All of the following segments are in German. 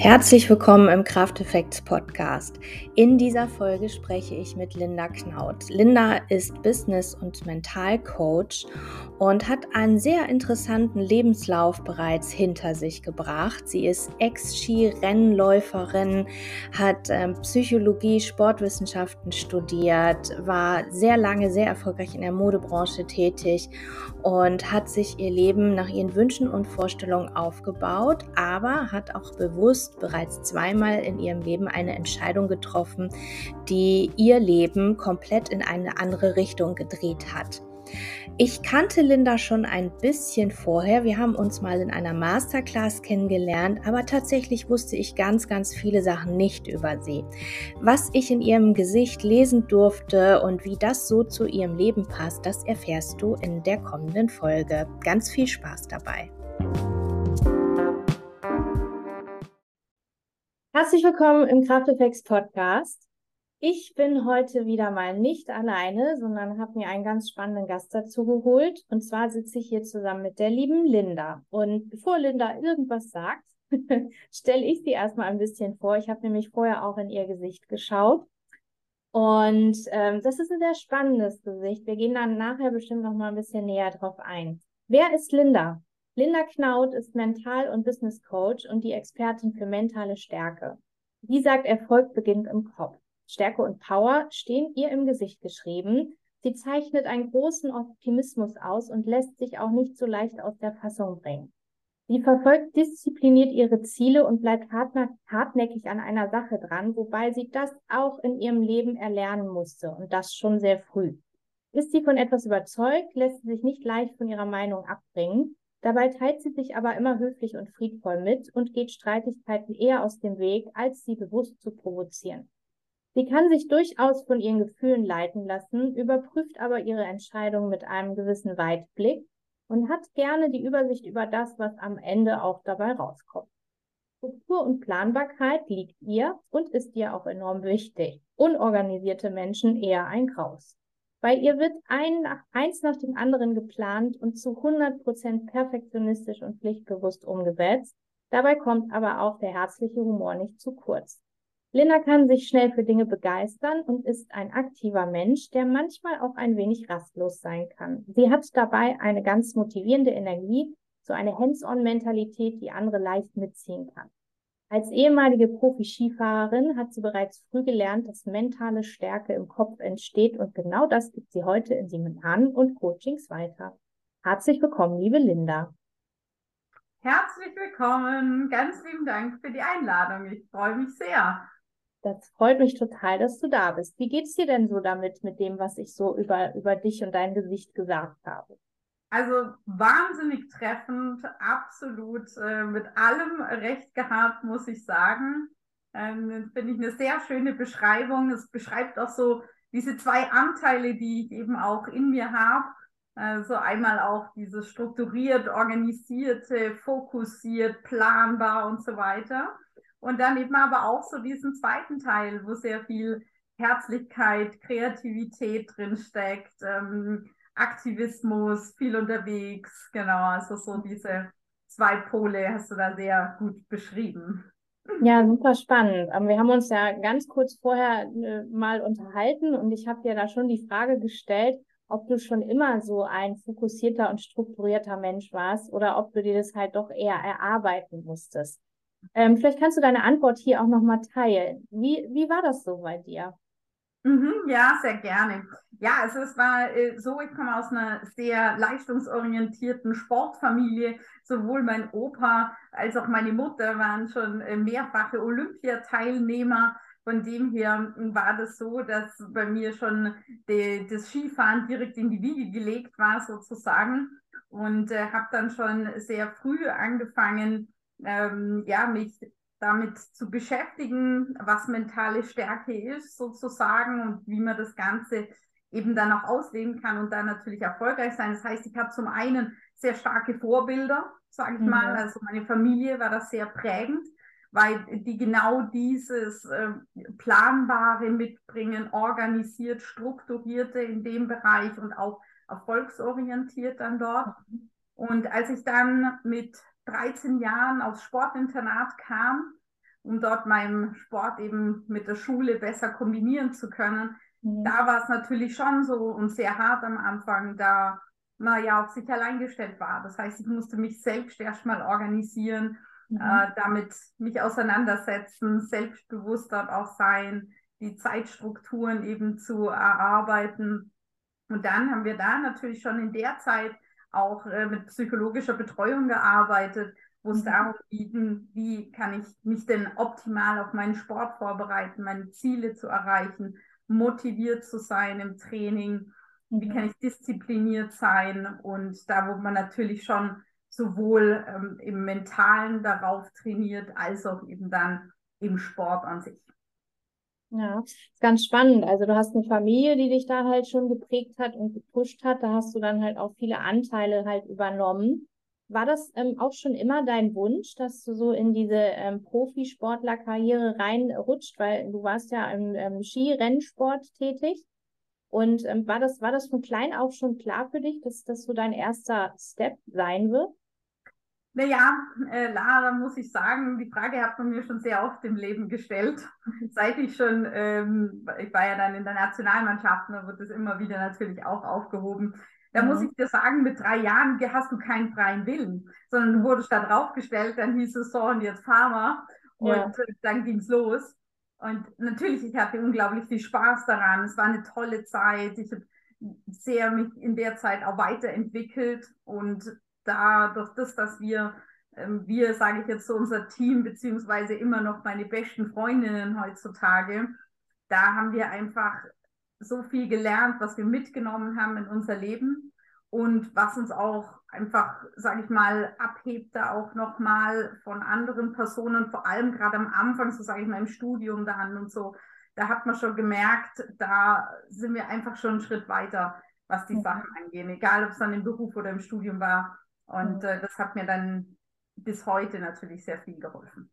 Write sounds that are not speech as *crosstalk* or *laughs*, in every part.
Herzlich willkommen im Kraft Effects Podcast. In dieser Folge spreche ich mit Linda Knaut. Linda ist Business- und Mentalcoach und hat einen sehr interessanten Lebenslauf bereits hinter sich gebracht. Sie ist Ex-Ski-Rennläuferin, hat äh, Psychologie, Sportwissenschaften studiert, war sehr lange sehr erfolgreich in der Modebranche tätig und hat sich ihr Leben nach ihren Wünschen und Vorstellungen aufgebaut, aber hat auch bewusst bereits zweimal in ihrem Leben eine Entscheidung getroffen, die ihr Leben komplett in eine andere Richtung gedreht hat. Ich kannte Linda schon ein bisschen vorher. Wir haben uns mal in einer Masterclass kennengelernt, aber tatsächlich wusste ich ganz, ganz viele Sachen nicht über sie. Was ich in ihrem Gesicht lesen durfte und wie das so zu ihrem Leben passt, das erfährst du in der kommenden Folge. Ganz viel Spaß dabei. Herzlich willkommen im Krafteffects Podcast. Ich bin heute wieder mal nicht alleine, sondern habe mir einen ganz spannenden Gast dazu geholt. Und zwar sitze ich hier zusammen mit der lieben Linda. Und bevor Linda irgendwas sagt, *laughs* stelle ich sie erstmal ein bisschen vor. Ich habe nämlich vorher auch in ihr Gesicht geschaut. Und ähm, das ist ein sehr spannendes Gesicht. Wir gehen dann nachher bestimmt noch mal ein bisschen näher drauf ein. Wer ist Linda? Linda Knaut ist Mental- und Business Coach und die Expertin für mentale Stärke. Sie sagt, Erfolg beginnt im Kopf. Stärke und Power stehen ihr im Gesicht geschrieben. Sie zeichnet einen großen Optimismus aus und lässt sich auch nicht so leicht aus der Fassung bringen. Sie verfolgt diszipliniert ihre Ziele und bleibt hartnäckig an einer Sache dran, wobei sie das auch in ihrem Leben erlernen musste und das schon sehr früh. Ist sie von etwas überzeugt, lässt sie sich nicht leicht von ihrer Meinung abbringen. Dabei teilt sie sich aber immer höflich und friedvoll mit und geht Streitigkeiten eher aus dem Weg, als sie bewusst zu provozieren. Sie kann sich durchaus von ihren Gefühlen leiten lassen, überprüft aber ihre Entscheidung mit einem gewissen Weitblick und hat gerne die Übersicht über das, was am Ende auch dabei rauskommt. Struktur und Planbarkeit liegt ihr und ist ihr auch enorm wichtig. Unorganisierte Menschen eher ein Graus. Bei ihr wird ein eins nach dem anderen geplant und zu 100 Prozent perfektionistisch und pflichtbewusst umgesetzt. Dabei kommt aber auch der herzliche Humor nicht zu kurz. Linda kann sich schnell für Dinge begeistern und ist ein aktiver Mensch, der manchmal auch ein wenig rastlos sein kann. Sie hat dabei eine ganz motivierende Energie, so eine Hands-on-Mentalität, die andere leicht mitziehen kann. Als ehemalige Profi-Skifahrerin hat sie bereits früh gelernt, dass mentale Stärke im Kopf entsteht und genau das gibt sie heute in Seminaren und Coachings weiter. Herzlich willkommen, liebe Linda. Herzlich willkommen. Ganz lieben Dank für die Einladung. Ich freue mich sehr. Das freut mich total, dass du da bist. Wie geht's dir denn so damit, mit dem, was ich so über, über dich und dein Gesicht gesagt habe? Also wahnsinnig treffend, absolut äh, mit allem recht gehabt, muss ich sagen. Ähm, Finde ich eine sehr schöne Beschreibung. Es beschreibt auch so diese zwei Anteile, die ich eben auch in mir habe. Also einmal auch dieses strukturiert, organisierte, fokussiert, planbar und so weiter. Und dann eben aber auch so diesen zweiten Teil, wo sehr viel Herzlichkeit, Kreativität drinsteckt, ähm, Aktivismus, viel unterwegs, genau, also so diese zwei Pole hast du da sehr gut beschrieben. Ja, super spannend. Wir haben uns ja ganz kurz vorher äh, mal unterhalten und ich habe dir da schon die Frage gestellt, ob du schon immer so ein fokussierter und strukturierter Mensch warst oder ob du dir das halt doch eher erarbeiten musstest. Ähm, vielleicht kannst du deine Antwort hier auch nochmal teilen. Wie, wie war das so bei dir? Mhm, ja, sehr gerne. Ja, also es war äh, so, ich komme aus einer sehr leistungsorientierten Sportfamilie. Sowohl mein Opa als auch meine Mutter waren schon äh, mehrfache Olympiateilnehmer. Von dem her war das so, dass bei mir schon de, das Skifahren direkt in die Wiege gelegt war, sozusagen. Und äh, habe dann schon sehr früh angefangen, ähm, ja, mich damit zu beschäftigen, was mentale Stärke ist sozusagen und wie man das Ganze eben dann auch ausleben kann und dann natürlich erfolgreich sein. Das heißt, ich habe zum einen sehr starke Vorbilder, sage ich mhm. mal. Also meine Familie war das sehr prägend, weil die genau dieses äh, Planbare mitbringen, organisiert, strukturierte in dem Bereich und auch erfolgsorientiert dann dort. Mhm. Und als ich dann mit 13 Jahren aufs Sportinternat kam, um dort meinen Sport eben mit der Schule besser kombinieren zu können. Mhm. Da war es natürlich schon so und sehr hart am Anfang, da man ja auf sich allein gestellt war. Das heißt, ich musste mich selbst erstmal organisieren, mhm. äh, damit mich auseinandersetzen, selbstbewusst dort auch sein, die Zeitstrukturen eben zu erarbeiten. Und dann haben wir da natürlich schon in der Zeit auch äh, mit psychologischer Betreuung gearbeitet, wo es mhm. darum ging, wie kann ich mich denn optimal auf meinen Sport vorbereiten, meine Ziele zu erreichen, motiviert zu sein im Training, mhm. wie kann ich diszipliniert sein und da, wo man natürlich schon sowohl ähm, im Mentalen darauf trainiert, als auch eben dann im Sport an sich. Ja, ist ganz spannend. Also du hast eine Familie, die dich da halt schon geprägt hat und gepusht hat. Da hast du dann halt auch viele Anteile halt übernommen. War das ähm, auch schon immer dein Wunsch, dass du so in diese ähm, Profisportlerkarriere reinrutscht, weil du warst ja im ähm, Skirennsport tätig? Und ähm, war das war das von klein auf schon klar für dich, dass das so dein erster Step sein wird? Naja, äh, Lara, muss ich sagen, die Frage hat man mir schon sehr oft im Leben gestellt. *laughs* Seit ich schon, ähm, ich war ja dann in der Nationalmannschaft, da wird das immer wieder natürlich auch aufgehoben. Da mhm. muss ich dir sagen, mit drei Jahren hast du keinen freien Willen, sondern du wurdest da draufgestellt, dann hieß es so und jetzt fahren wir. Und ja. dann ging es los. Und natürlich, ich hatte unglaublich viel Spaß daran. Es war eine tolle Zeit. Ich habe sehr mich in der Zeit auch weiterentwickelt und da durch das, dass wir, ähm, wir sage ich jetzt so, unser Team, beziehungsweise immer noch meine besten Freundinnen heutzutage, da haben wir einfach so viel gelernt, was wir mitgenommen haben in unser Leben und was uns auch einfach, sage ich mal, abhebt da auch nochmal von anderen Personen, vor allem gerade am Anfang, so sage ich mal im Studium dann und so, da hat man schon gemerkt, da sind wir einfach schon einen Schritt weiter, was die. Sachen angehen, egal ob es dann im Beruf oder im Studium war. Und äh, das hat mir dann bis heute natürlich sehr viel geholfen.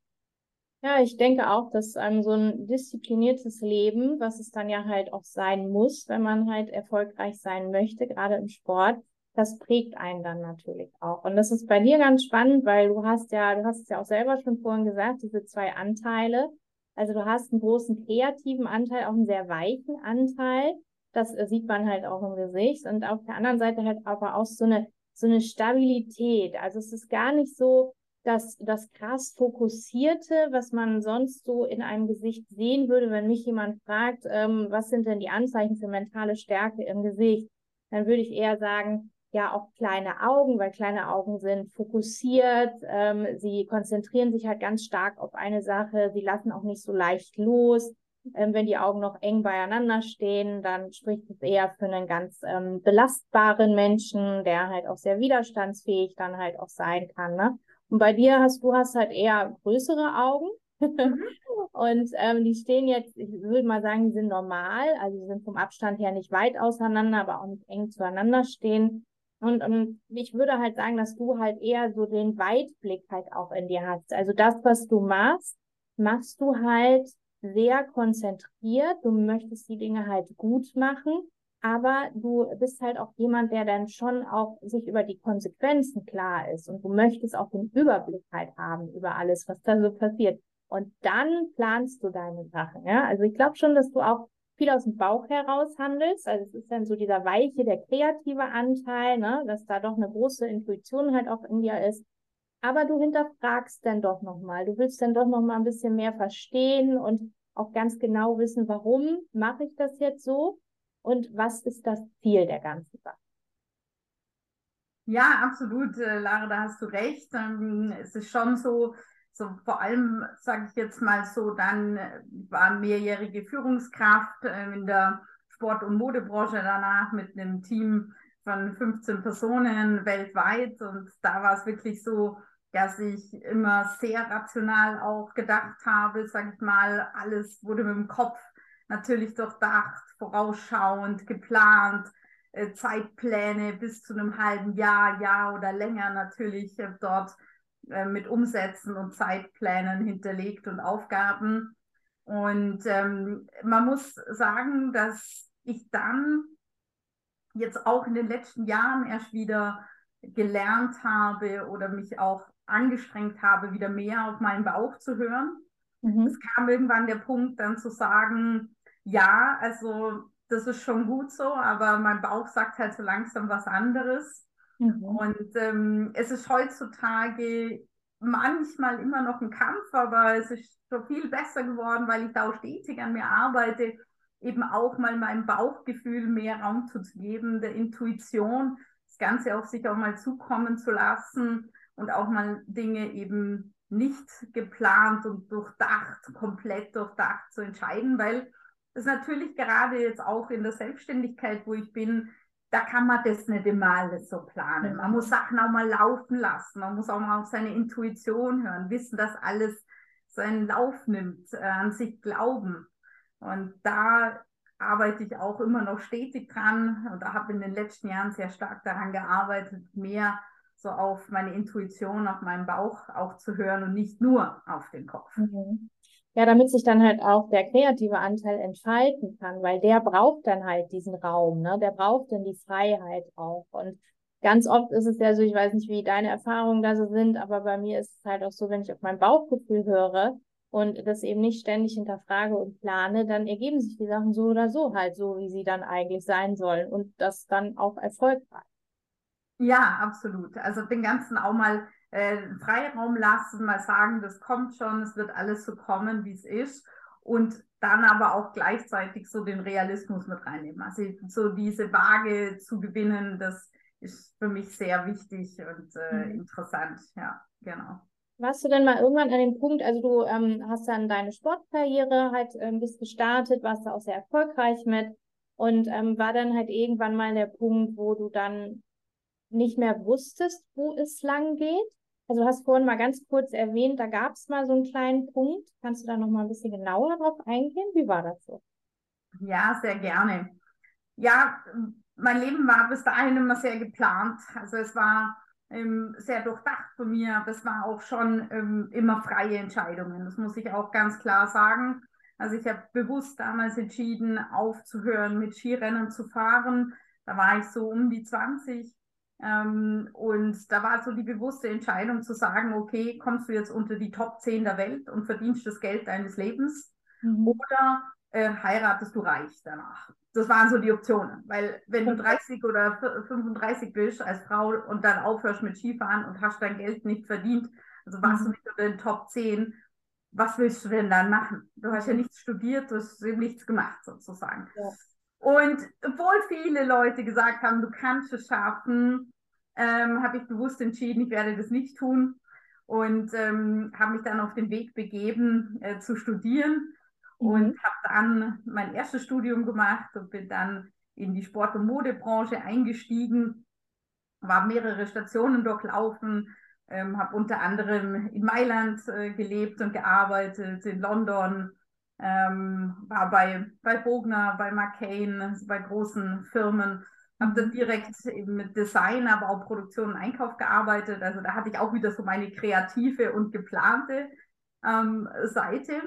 Ja, ich denke auch, dass ähm, so ein diszipliniertes Leben, was es dann ja halt auch sein muss, wenn man halt erfolgreich sein möchte, gerade im Sport, das prägt einen dann natürlich auch. Und das ist bei dir ganz spannend, weil du hast ja, du hast es ja auch selber schon vorhin gesagt, diese zwei Anteile. Also du hast einen großen kreativen Anteil, auch einen sehr weichen Anteil. Das äh, sieht man halt auch im Gesicht. Und auf der anderen Seite halt aber auch so eine so eine Stabilität. Also es ist gar nicht so, dass das krass fokussierte, was man sonst so in einem Gesicht sehen würde, wenn mich jemand fragt, ähm, was sind denn die Anzeichen für mentale Stärke im Gesicht, dann würde ich eher sagen, ja, auch kleine Augen, weil kleine Augen sind fokussiert, ähm, sie konzentrieren sich halt ganz stark auf eine Sache, sie lassen auch nicht so leicht los. Ähm, wenn die Augen noch eng beieinander stehen, dann spricht es eher für einen ganz ähm, belastbaren Menschen, der halt auch sehr widerstandsfähig dann halt auch sein kann. Ne? Und bei dir hast du hast halt eher größere Augen. Mhm. *laughs* und ähm, die stehen jetzt, ich würde mal sagen, die sind normal, also die sind vom Abstand her nicht weit auseinander, aber auch nicht eng zueinander stehen. Und, und ich würde halt sagen, dass du halt eher so den Weitblick halt auch in dir hast. Also das, was du machst, machst du halt sehr konzentriert, du möchtest die Dinge halt gut machen, aber du bist halt auch jemand, der dann schon auch sich über die Konsequenzen klar ist und du möchtest auch den Überblick halt haben über alles, was da so passiert. Und dann planst du deine Sachen, ja. Also ich glaube schon, dass du auch viel aus dem Bauch heraus handelst. Also es ist dann so dieser weiche, der kreative Anteil, ne, dass da doch eine große Intuition halt auch in dir ist aber du hinterfragst dann doch nochmal. Du willst dann doch nochmal ein bisschen mehr verstehen und auch ganz genau wissen, warum mache ich das jetzt so und was ist das Ziel der ganzen Sache. Ja, absolut, äh, Lara, da hast du recht. Ähm, es ist schon so, so vor allem, sage ich jetzt mal so, dann äh, war mehrjährige Führungskraft äh, in der Sport- und Modebranche danach mit einem Team von 15 Personen weltweit und da war es wirklich so, dass ich immer sehr rational auch gedacht habe, sage ich mal, alles wurde mit dem Kopf natürlich durchdacht, vorausschauend, geplant, äh, Zeitpläne bis zu einem halben Jahr, Jahr oder länger natürlich äh, dort äh, mit Umsätzen und Zeitplänen hinterlegt und Aufgaben. Und ähm, man muss sagen, dass ich dann jetzt auch in den letzten Jahren erst wieder gelernt habe oder mich auch angestrengt habe, wieder mehr auf meinen Bauch zu hören Mhm. Es kam irgendwann der Punkt, dann zu sagen, ja, also das ist schon gut so, aber mein Bauch sagt halt so langsam was anderes. Mhm. Und ähm, es ist heutzutage manchmal immer noch ein Kampf, aber es ist schon viel besser geworden, weil ich da auch stetig an mir arbeite, eben auch mal meinem Bauchgefühl mehr Raum zu geben, der Intuition, das Ganze auf sich auch mal zukommen zu lassen und auch mal Dinge eben nicht geplant und durchdacht, komplett durchdacht zu entscheiden, weil es natürlich gerade jetzt auch in der Selbstständigkeit, wo ich bin, da kann man das nicht immer alles so planen. Man muss Sachen auch mal laufen lassen, man muss auch mal auf seine Intuition hören, wissen, dass alles seinen Lauf nimmt, äh, an sich glauben. Und da arbeite ich auch immer noch stetig dran und da habe in den letzten Jahren sehr stark daran gearbeitet, mehr so auf meine Intuition, auf meinen Bauch auch zu hören und nicht nur auf den Kopf. Mhm. Ja, damit sich dann halt auch der kreative Anteil entfalten kann, weil der braucht dann halt diesen Raum, ne? Der braucht dann die Freiheit auch. Und ganz oft ist es ja so, ich weiß nicht, wie deine Erfahrungen da so sind, aber bei mir ist es halt auch so, wenn ich auf mein Bauchgefühl höre und das eben nicht ständig hinterfrage und plane, dann ergeben sich die Sachen so oder so halt so, wie sie dann eigentlich sein sollen und das dann auch erfolgreich. Ja, absolut. Also den ganzen auch mal äh, Freiraum lassen, mal sagen, das kommt schon, es wird alles so kommen, wie es ist. Und dann aber auch gleichzeitig so den Realismus mit reinnehmen. Also so diese Waage zu gewinnen, das ist für mich sehr wichtig und äh, mhm. interessant. Ja, genau. Warst du denn mal irgendwann an dem Punkt, also du ähm, hast dann deine Sportkarriere halt ähm, bist gestartet, warst da auch sehr erfolgreich mit und ähm, war dann halt irgendwann mal der Punkt, wo du dann nicht mehr wusstest, wo es lang geht? Also du hast vorhin mal ganz kurz erwähnt, da gab es mal so einen kleinen Punkt. Kannst du da noch mal ein bisschen genauer drauf eingehen? Wie war das so? Ja, sehr gerne. Ja, mein Leben war bis dahin immer sehr geplant. Also es war ähm, sehr durchdacht von mir, aber es war auch schon ähm, immer freie Entscheidungen. Das muss ich auch ganz klar sagen. Also ich habe bewusst damals entschieden, aufzuhören, mit Skirennen zu fahren. Da war ich so um die 20 ähm, und da war so die bewusste Entscheidung zu sagen, okay, kommst du jetzt unter die Top 10 der Welt und verdienst das Geld deines Lebens mhm. oder äh, heiratest du reich danach? Das waren so die Optionen, weil wenn du 30 oder 35 bist als Frau und dann aufhörst mit Skifahren und hast dein Geld nicht verdient, also warst mhm. du nicht unter den Top 10, was willst du denn dann machen? Du hast ja nichts studiert, du hast eben nichts gemacht sozusagen. Ja. Und obwohl viele Leute gesagt haben, du kannst es schaffen, ähm, habe ich bewusst entschieden, ich werde das nicht tun und ähm, habe mich dann auf den Weg begeben äh, zu studieren mhm. und habe dann mein erstes Studium gemacht und bin dann in die Sport- und Modebranche eingestiegen, war mehrere Stationen durchlaufen, ähm, habe unter anderem in Mailand äh, gelebt und gearbeitet, in London, ähm, war bei, bei Bogner, bei McCain, also bei großen Firmen, habe dann direkt eben mit Design, aber auch Produktion und Einkauf gearbeitet. Also da hatte ich auch wieder so meine kreative und geplante ähm, Seite,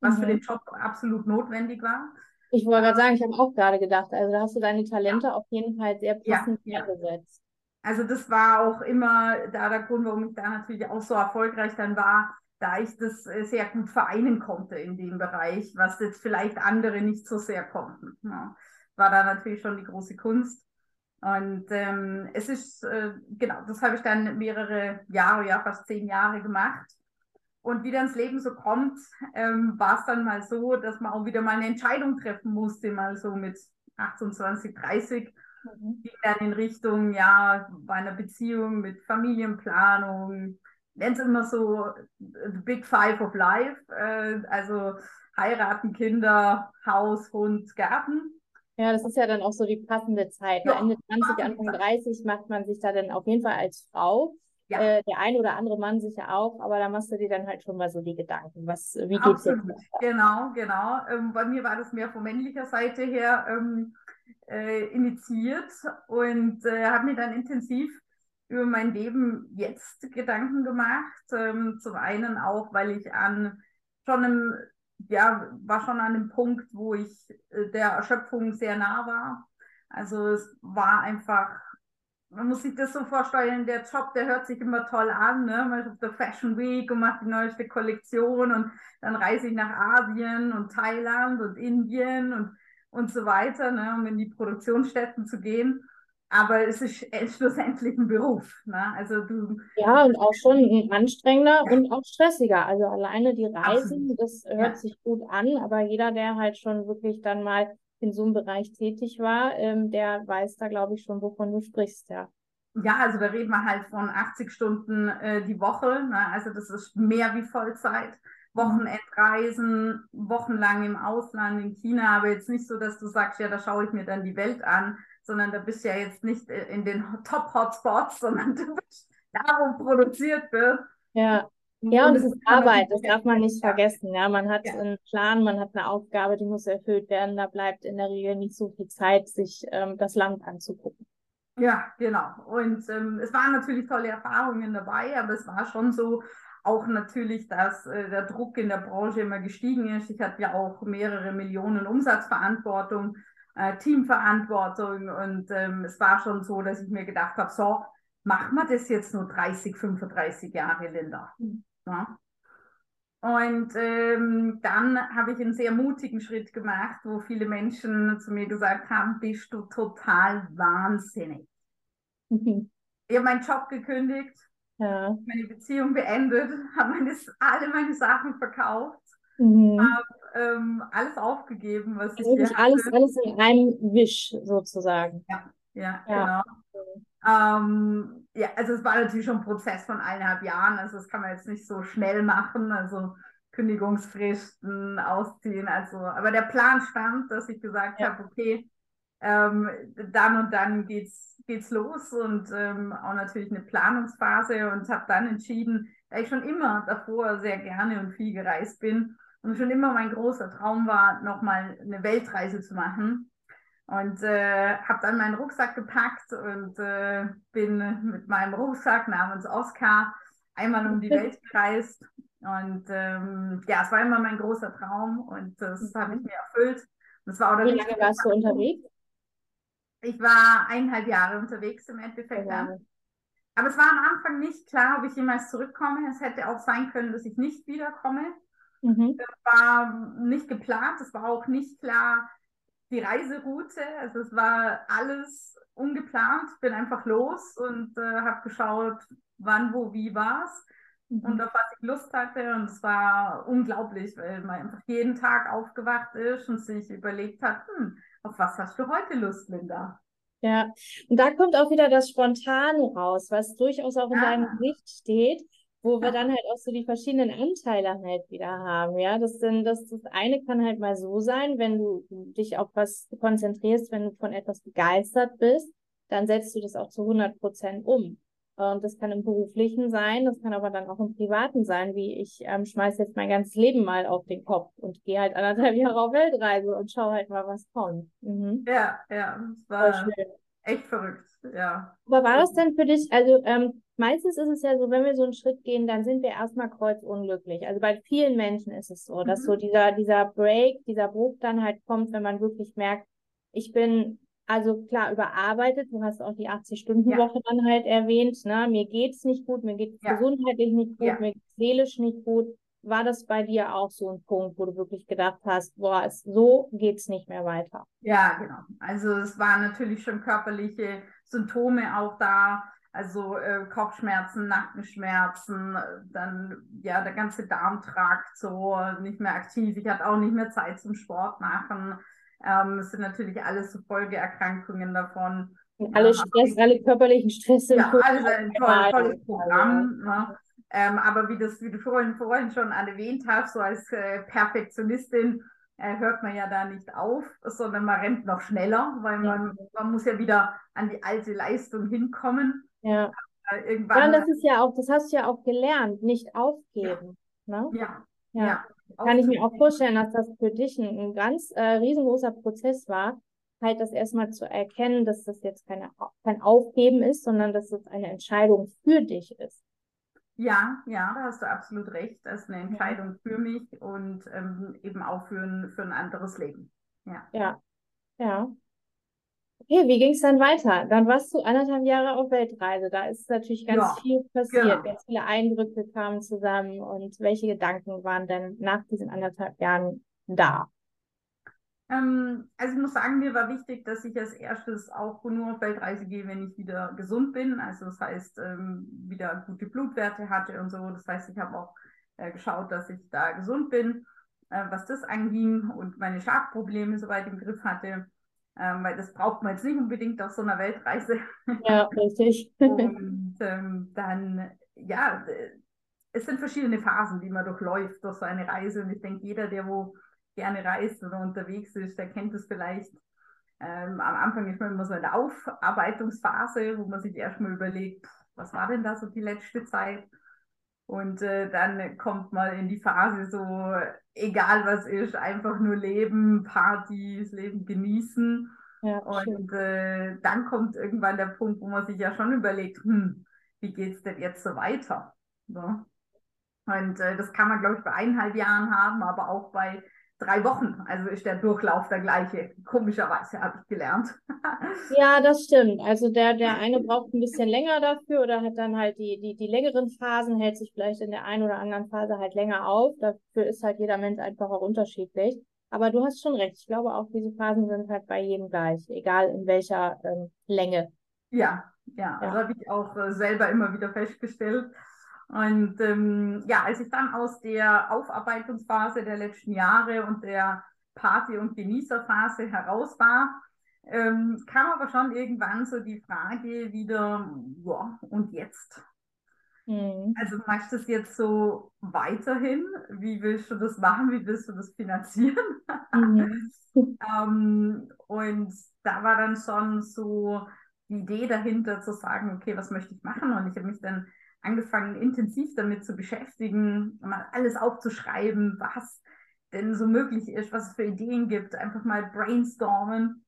was mhm. für den Job absolut notwendig war. Ich wollte gerade sagen, ich habe auch gerade gedacht, also da hast du deine Talente ja. auf jeden Fall sehr passend ja, eingesetzt. Also das war auch immer da der Grund, warum ich da natürlich auch so erfolgreich dann war, da ich das äh, sehr gut vereinen konnte in dem Bereich, was jetzt vielleicht andere nicht so sehr konnten. Ja, war da natürlich schon die große Kunst. Und ähm, es ist, äh, genau, das habe ich dann mehrere Jahre, ja fast zehn Jahre gemacht. Und wie dann das Leben so kommt, ähm, war es dann mal so, dass man auch wieder mal eine Entscheidung treffen musste, mal so mit 28, 30, mhm. ging dann in Richtung, ja, bei einer Beziehung mit Familienplanung, nenne es immer so the Big Five of Life, äh, also heiraten, Kinder, Haus, Hund, Garten. Ja, das ist ja dann auch so die passende Zeit. Ja, Ende 20, Anfang 30 macht man sich da dann auf jeden Fall als Frau. Ja. Äh, der ein oder andere Mann sicher auch, aber da machst du dir dann halt schon mal so die Gedanken, was, wie geht's jetzt? Genau, genau. Ähm, bei mir war das mehr von männlicher Seite her ähm, äh, initiiert und äh, habe mir dann intensiv über mein Leben jetzt Gedanken gemacht. Ähm, zum einen auch, weil ich an schon im, ja, war schon an einem Punkt, wo ich äh, der Erschöpfung sehr nah war. Also es war einfach man muss sich das so vorstellen, der Job, der hört sich immer toll an. Ne? Man ist auf der Fashion Week und macht die neueste Kollektion und dann reise ich nach Asien und Thailand und Indien und, und so weiter, ne? um in die Produktionsstätten zu gehen. Aber es ist schlussendlich ein Beruf. Ne? Also du, ja, und auch schon anstrengender und auch stressiger. Also alleine die Reisen, Absolut. das hört ja. sich gut an, aber jeder, der halt schon wirklich dann mal in so einem Bereich tätig war, ähm, der weiß da, glaube ich, schon, wovon du sprichst, ja. Ja, also da reden wir halt von 80 Stunden äh, die Woche. Ne? Also das ist mehr wie Vollzeit. Mhm. Wochenendreisen, wochenlang im Ausland, in China, aber jetzt nicht so, dass du sagst, ja, da schaue ich mir dann die Welt an, sondern da bist du ja jetzt nicht in den Top-Hotspots, *laughs* sondern du bist da, wo produziert wird. Ja. Ja, und es ist Arbeit, das darf man nicht vergessen. Ja, man hat ja. einen Plan, man hat eine Aufgabe, die muss erfüllt werden. Da bleibt in der Regel nicht so viel Zeit, sich ähm, das Land anzugucken. Ja, genau. Und ähm, es waren natürlich tolle Erfahrungen dabei, aber es war schon so, auch natürlich, dass äh, der Druck in der Branche immer gestiegen ist. Ich hatte ja auch mehrere Millionen Umsatzverantwortung, äh, Teamverantwortung und ähm, es war schon so, dass ich mir gedacht habe, so, machen wir das jetzt nur 30, 35 Jahre, Linda. Mhm. Ja. Und ähm, dann habe ich einen sehr mutigen Schritt gemacht, wo viele Menschen zu mir gesagt haben, bist du total wahnsinnig. Mhm. Ich habe meinen Job gekündigt, ja. meine Beziehung beendet, *laughs* habe meine, alle meine Sachen verkauft, mhm. habe ähm, alles aufgegeben, was also ich alles, hatte. alles in einem Wisch sozusagen. Ja, ja, ja. genau. Ähm, ja, also es war natürlich schon ein Prozess von eineinhalb Jahren, also das kann man jetzt nicht so schnell machen, also Kündigungsfristen ausziehen, also, aber der Plan stand, dass ich gesagt ja. habe, okay, ähm, dann und dann geht's, geht's los und ähm, auch natürlich eine Planungsphase und habe dann entschieden, da ich schon immer davor sehr gerne und viel gereist bin und schon immer mein großer Traum war, nochmal eine Weltreise zu machen, und äh, habe dann meinen Rucksack gepackt und äh, bin mit meinem Rucksack namens Oscar einmal um die *laughs* Welt gereist. Und ähm, ja, es war immer mein großer Traum und das mhm. habe ich mir erfüllt. Wie lange warst du unterwegs? Ich war eineinhalb Jahre unterwegs im Endeffekt. Ja. Aber es war am Anfang nicht klar, ob ich jemals zurückkomme. Es hätte auch sein können, dass ich nicht wiederkomme. Mhm. Das war nicht geplant. Es war auch nicht klar, die Reiseroute. Also es war alles ungeplant. Bin einfach los und äh, habe geschaut, wann, wo, wie war's mhm. und auf was ich Lust hatte. Und es war unglaublich, weil man einfach jeden Tag aufgewacht ist und sich überlegt hat, hm, auf was hast du heute Lust, Linda? Ja, und da kommt auch wieder das Spontane raus, was durchaus auch in ja. deinem Gesicht steht wo wir dann halt auch so die verschiedenen Anteile halt wieder haben, ja. Das denn das, das eine kann halt mal so sein, wenn du dich auf was konzentrierst, wenn du von etwas begeistert bist, dann setzt du das auch zu 100 Prozent um. Und das kann im Beruflichen sein, das kann aber dann auch im Privaten sein, wie ich ähm, schmeiß jetzt mein ganzes Leben mal auf den Kopf und gehe halt anderthalb *laughs* Jahre auf Weltreise und schau halt mal, was kommt. Mhm. Ja, ja, es war echt verrückt, ja. Aber war das denn für dich, also ähm, meistens ist es ja so, wenn wir so einen Schritt gehen, dann sind wir erstmal kreuzunglücklich. Also bei vielen Menschen ist es so, dass mhm. so dieser, dieser Break, dieser Bruch dann halt kommt, wenn man wirklich merkt, ich bin also klar überarbeitet, du hast auch die 80-Stunden-Woche ja. dann halt erwähnt, ne? mir geht's nicht gut, mir geht's ja. gesundheitlich nicht gut, ja. mir geht's seelisch nicht gut. War das bei dir auch so ein Punkt, wo du wirklich gedacht hast, boah, es, so geht's nicht mehr weiter? Ja, genau. Also es waren natürlich schon körperliche Symptome auch da also äh, Kopfschmerzen, Nackenschmerzen, dann ja der ganze Darmtrakt so nicht mehr aktiv. Ich hatte auch nicht mehr Zeit zum Sport machen. Ähm, es sind natürlich alles so Folgeerkrankungen davon. alle Stress, alle körperlichen Stress. Ja, alles ein toll, tolles Programm. Ne? Ähm, aber wie, das, wie du vorhin, vorhin schon erwähnt hast, so als äh, Perfektionistin äh, hört man ja da nicht auf, sondern man rennt noch schneller, weil man, man muss ja wieder an die alte Leistung hinkommen. Ja. irgendwann. Ja, das ist ja auch, das hast du ja auch gelernt, nicht aufgeben. Ja. Ne? Ja. ja. ja. Kann ich mir auch vorstellen, dass das für dich ein, ein ganz äh, riesengroßer Prozess war, halt das erstmal zu erkennen, dass das jetzt keine, kein Aufgeben ist, sondern dass das eine Entscheidung für dich ist. Ja, ja, da hast du absolut recht. Das ist eine Entscheidung für mich und ähm, eben auch für ein, für ein anderes Leben. Ja. Ja. Ja. Okay, wie ging es dann weiter? Dann warst du anderthalb Jahre auf Weltreise. Da ist natürlich ganz Ja, viel passiert. genau. Ganz viele Eindrücke kamen zusammen. Und welche Gedanken waren denn nach diesen anderthalb Jahren da? Ähm, also ich muss sagen, mir war wichtig, dass ich als erstes auch nur auf Weltreise gehe, wenn ich wieder gesund bin. Also das heißt, ähm, wieder gute Blutwerte hatte und so. Das heißt, ich habe auch äh, geschaut, dass ich da gesund bin, äh, was das anging und meine Schlafprobleme soweit im Griff hatte. Ähm, weil das braucht man jetzt nicht unbedingt auf so einer Weltreise. Ja, richtig. *laughs* Und ähm, dann, ja, es sind verschiedene Phasen, die man durchläuft durch so eine Reise. Und ich denke, jeder, der wo gerne reist oder unterwegs ist, der kennt es vielleicht. Ähm, am Anfang ist man immer so in der Aufarbeitungsphase, wo man sich erstmal überlegt, was war denn da so die letzte Zeit? Und äh, dann kommt man in die Phase so, egal was ist, einfach nur leben, Partys, Leben genießen. Ja. Und äh, dann kommt irgendwann der Punkt, wo man sich ja schon überlegt, hm, wie geht's denn jetzt so weiter? So. Und äh, das kann man, glaube ich, bei eineinhalb Jahren haben, aber auch bei drei Wochen. Also ist der Durchlauf der gleiche. Komischerweise habe ich gelernt. *laughs* Ja, das stimmt. Also der, der eine braucht ein bisschen länger dafür oder hat dann halt die, die, die längeren Phasen, hält sich vielleicht in der einen oder anderen Phase halt länger auf. Dafür ist halt jeder Mensch einfach auch unterschiedlich. Aber du hast schon recht. Ich glaube auch, diese Phasen sind halt bei jedem gleich, egal in welcher ähm, Länge. Ja, ja, Ja. also habe ich auch äh, selber immer wieder festgestellt. Und ähm, ja, als ich dann aus der Aufarbeitungsphase der letzten Jahre und der Party- und Genießerphase heraus war, ähm, kam aber schon irgendwann so die Frage wieder, ja, und jetzt? Mhm. Also machst du das jetzt so weiterhin? Wie willst du das machen? Wie willst du das finanzieren? Mhm. *laughs* Ähm, und da war dann schon so die Idee dahinter zu sagen, okay, was möchte ich machen? Und ich habe mich dann angefangen, intensiv damit zu beschäftigen, mal alles aufzuschreiben, was denn so möglich ist, was es für Ideen gibt, einfach mal brainstormen.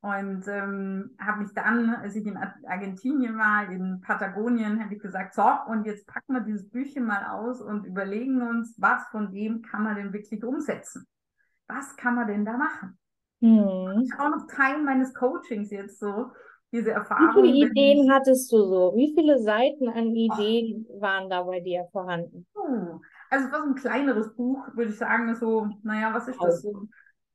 Und ähm, habe mich dann, als ich in Ar- Argentinien war, in Patagonien, habe ich gesagt, so, und jetzt packen wir dieses Büchchen mal aus und überlegen uns, was von dem kann man denn wirklich umsetzen? Was kann man denn da machen? Mhm. ist auch noch Teil meines Coachings jetzt so, diese Wie Erfahrung. viele wenn Ideen ich- hattest du so? Wie viele Seiten an Ideen waren da bei dir vorhanden? Oh, Also es war so ein kleineres Buch, würde ich sagen, so, naja, was ist das? So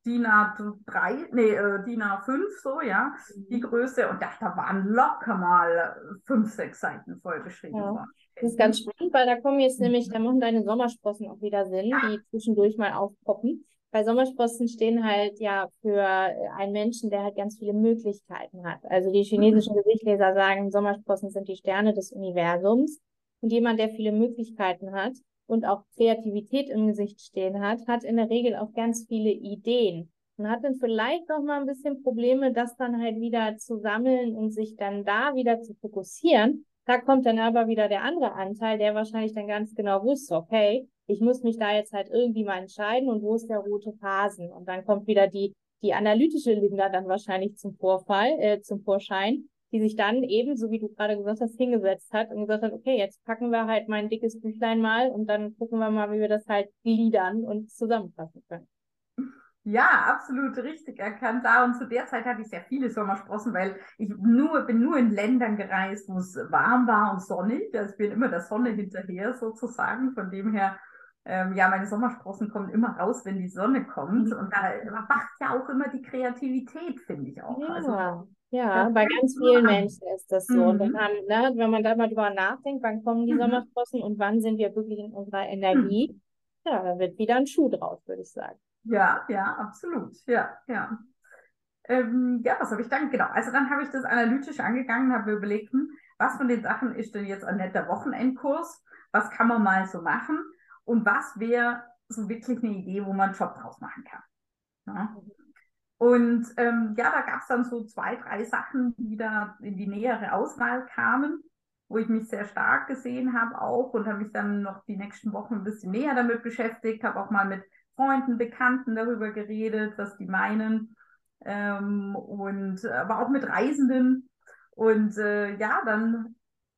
DIN A3, nee, äh, DIN A5, so, ja, die Größe. Und da, da waren locker mal fünf, sechs Seiten vollgeschrieben Ja. worden. Das ist ganz spannend, weil da kommen jetzt nämlich, da machen deine Sommersprossen auch wieder Sinn, die zwischendurch mal aufpoppen. Bei Sommersprossen stehen halt ja für einen Menschen, der halt ganz viele Möglichkeiten hat. Also die chinesischen Gesichtleser sagen, Sommersprossen sind die Sterne des Universums. Und jemand, der viele Möglichkeiten hat und auch Kreativität im Gesicht stehen hat, hat in der Regel auch ganz viele Ideen und hat dann vielleicht noch mal ein bisschen Probleme, das dann halt wieder zu sammeln und sich dann da wieder zu fokussieren. Da kommt dann aber wieder der andere Anteil, der wahrscheinlich dann ganz genau wusste, okay, ich muss mich da jetzt halt irgendwie mal entscheiden und wo ist der rote Phasen? Und dann kommt wieder die, die analytische Linda dann wahrscheinlich zum Vorfall, äh, zum Vorschein, die sich dann eben, so wie du gerade gesagt hast, hingesetzt hat und gesagt hat, okay, jetzt packen wir halt mein dickes Büchlein mal und dann gucken wir mal, wie wir das halt gliedern und zusammenfassen können. Ja, absolut richtig erkannt. Da und zu der Zeit hatte ich sehr viele Sommersprossen, weil ich nur, bin nur in Ländern gereist, wo es warm war und sonnig. Also ich bin immer der Sonne hinterher sozusagen. Von dem her, ähm, ja, meine Sommersprossen kommen immer raus, wenn die Sonne kommt. Und da wacht ja auch immer die Kreativität, finde ich auch. Also, Ja, ja, das bei ganz vielen. Menschen ist das so. Und dann Mhm. haben, ne, wenn man da mal drüber nachdenkt, wann kommen die Mhm. Sommersprossen und wann sind wir wirklich in unserer Energie, ja, da wird wieder ein Schuh draus, würde ich sagen. Ja, ja, absolut. Ja, ja. Ähm, ja, was habe ich dann? Genau. Also dann habe ich das analytisch angegangen, habe mir überlegt, hm, was von den Sachen ist denn jetzt ein netter Wochenendkurs? Was kann man mal so machen? Und was wäre so wirklich eine Idee, wo man einen Job draus machen kann? Ja. Und ähm, ja, da gab es dann so zwei, drei Sachen, die da in die nähere Auswahl kamen, wo ich mich sehr stark gesehen habe auch und habe mich dann noch die nächsten Wochen ein bisschen näher damit beschäftigt, habe auch mal mit Freunden, Bekannten darüber geredet, was die meinen ähm, und aber auch mit Reisenden und äh, ja, dann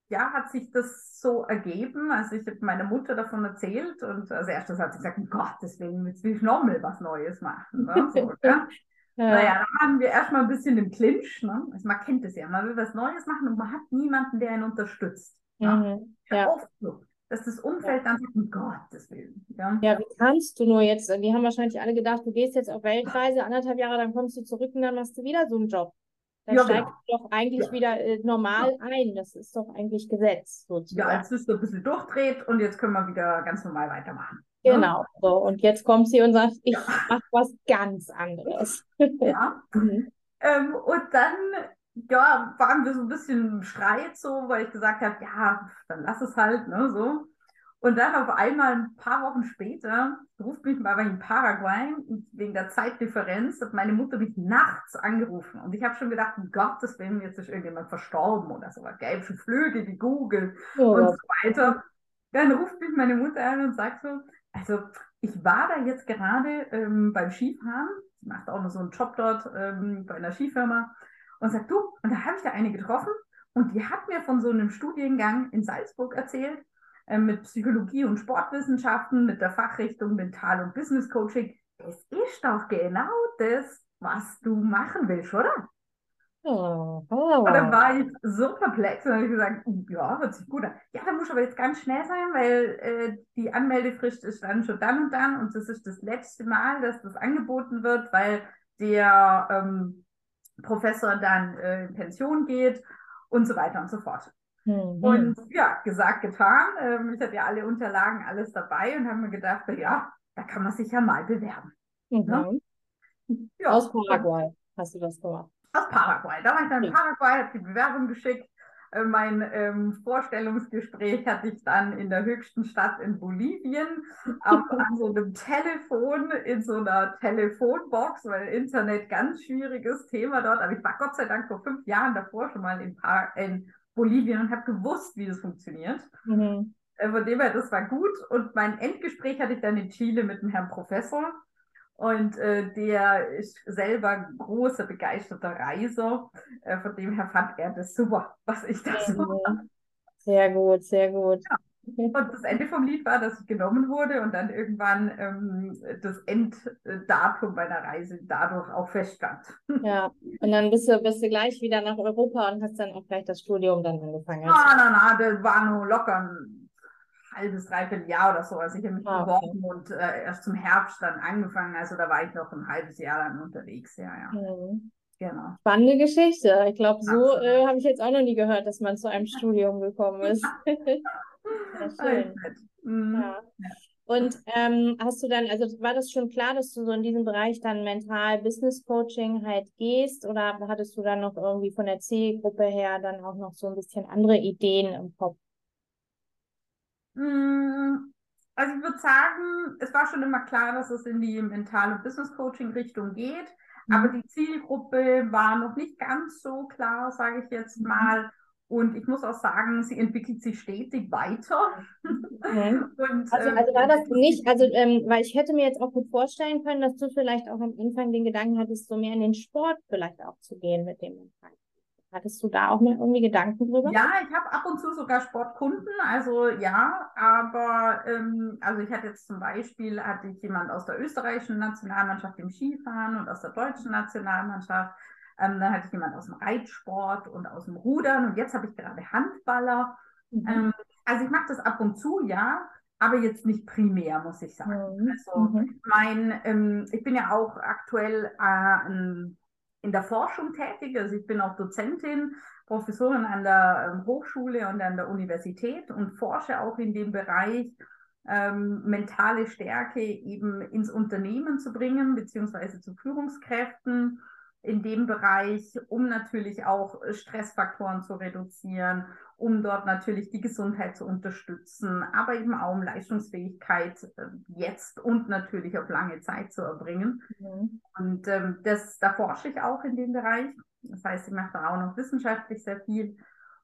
ja, hat sich das so ergeben. Also ich habe meiner Mutter davon erzählt und als erstes hat sie gesagt, um Gottes Willen, jetzt will ich nochmal was Neues machen. Ne? So, *laughs* ja? Ja. Naja, dann waren wir erstmal ein bisschen im Clinch. Ne? Also man kennt es ja, man will was Neues machen und man hat niemanden, der ihn unterstützt. Mhm. Ja. Oft so, dass das Umfeld dann sagt, um Gottes Willen. Ja? ja, wie kannst du nur jetzt, die haben wahrscheinlich alle gedacht, du gehst jetzt auf Weltreise, anderthalb Jahre, dann kommst du zurück und dann machst du wieder so einen Job. Dann ja, steigst genau. du doch eigentlich ja. wieder äh, normal ja. ein. Das ist doch eigentlich Gesetz. Sozusagen. Ja, jetzt bist du ein bisschen durchdreht und jetzt können wir wieder ganz normal weitermachen. Ne? Genau. So, und jetzt kommt sie und sagt, ich mache was ganz anderes. Ja. *laughs* mhm. ähm, und dann ja, waren wir so ein bisschen im Streit, so, weil ich gesagt habe, ja, dann lass es halt, ne, so. Und dann auf einmal, ein paar Wochen später, ruft mich mal in Paraguay, wegen der Zeitdifferenz, hat meine Mutter mich nachts angerufen. Und ich habe schon gedacht, um Gottes Willen, jetzt ist irgendjemand verstorben oder so. Gäbe schon Flüge, die Google oh, und so weiter. Dann ruft mich meine Mutter an und sagt so, also ich war da jetzt gerade ähm, beim Skifahren, sie macht auch noch so einen Job dort ähm, bei einer Skifirma und sagt, du, und da habe ich da eine getroffen und die hat mir von so einem Studiengang in Salzburg erzählt, äh, mit Psychologie und Sportwissenschaften, mit der Fachrichtung Mental- und Business Coaching. Das ist doch genau das, was du machen willst, oder? Oh, oh. Und dann war ich so perplex und habe gesagt, ja, hört sich gut an. Ja, da muss aber jetzt ganz schnell sein, weil äh, die Anmeldefrist ist dann schon dann und dann und das ist das letzte Mal, dass das angeboten wird, weil der ähm, Professor dann äh, in Pension geht und so weiter und so fort. Mhm. Und ja, gesagt, getan. Ähm, ich hatte ja alle Unterlagen, alles dabei und habe mir gedacht, ja, da kann man sich ja mal bewerben. Mhm. Ne? Ja. Aus Paraguay hast du das gemacht. Aus Paraguay. Da war ich dann in Paraguay, habe die Bewerbung geschickt. Äh, mein ähm, Vorstellungsgespräch hatte ich dann in der höchsten Stadt in Bolivien auf, *laughs* an so einem Telefon in so einer Telefonbox, weil Internet ganz schwieriges Thema dort. Aber ich war Gott sei Dank vor fünf Jahren davor schon mal in, pa in Bolivien und habe gewusst, wie das funktioniert. Mhm. Äh, von dem her, das war gut. Und mein Endgespräch hatte ich dann in Chile mit dem Herrn Professor. Und äh, der ist selber großer, begeisterter Reiser. Äh, von dem her fand er das super, was ich da so mache. Sehr gut, sehr gut. Ja. Und das Ende vom Lied war, dass ich genommen wurde und dann irgendwann ähm, das Enddatum meiner Reise dadurch auch feststand. *laughs* Ja, und dann bist du, bist du gleich wieder nach Europa und hast dann auch gleich das Studium dann angefangen. Nein, nein, nein, das war nur locker ein halbes, dreiviertel Jahr oder so. Also ich habe mich ah, beworben okay. und äh, erst zum Herbst dann angefangen. Also da war ich noch ein halbes Jahr dann unterwegs, ja, ja. Mhm. Genau. Spannende Geschichte. Ich glaube, so äh, habe ich jetzt auch noch nie gehört, dass man zu einem *laughs* Studium gekommen ist. *laughs* schön. Mhm. Ja. Und ähm, hast du dann, also war das schon klar, dass du so in diesem Bereich dann Mental-Business-Coaching halt gehst oder hattest du dann noch irgendwie von der Zielgruppe her dann auch noch so ein bisschen andere Ideen im Kopf? Mm, also ich würde sagen, es war schon immer klar, dass es in die mentale Business-Coaching-Richtung geht, mhm. aber die Zielgruppe war noch nicht ganz so klar, sage ich jetzt mhm. mal. Und ich muss auch sagen, sie entwickelt sich stetig weiter. Okay. *laughs* Und, also, ähm, also war das nicht, also ähm, weil ich hätte mir jetzt auch gut vorstellen können, dass du vielleicht auch am Anfang den Gedanken hattest, so mehr in den Sport vielleicht auch zu gehen mit dem Empfang. Hattest du da auch mal irgendwie Gedanken drüber? Ja, ich habe ab und zu sogar Sportkunden, also ja, aber ähm, also ich hatte jetzt zum Beispiel, hatte ich jemand aus der österreichischen Nationalmannschaft im Skifahren und aus der deutschen Nationalmannschaft ähm, dann hatte ich jemanden aus dem Reitsport und aus dem Rudern und jetzt habe ich gerade Handballer. Mhm. Ähm, also ich mache das ab und zu, ja, aber jetzt nicht primär, muss ich sagen. Mhm. Also mhm. mein, ähm, ich bin ja auch aktuell äh, in der Forschung tätig, also ich bin auch Dozentin, Professorin an der ähm, Hochschule und an der Universität und forsche auch in dem Bereich, ähm, mentale Stärke eben ins Unternehmen zu bringen, beziehungsweise zu Führungskräften in dem Bereich, um natürlich auch Stressfaktoren zu reduzieren, um dort natürlich die Gesundheit zu unterstützen, aber eben auch um Leistungsfähigkeit äh, jetzt und natürlich auf lange Zeit zu erbringen. Mhm. Und ähm, das, da forsche ich auch in dem Bereich. Das heißt, ich mache da auch noch wissenschaftlich sehr viel.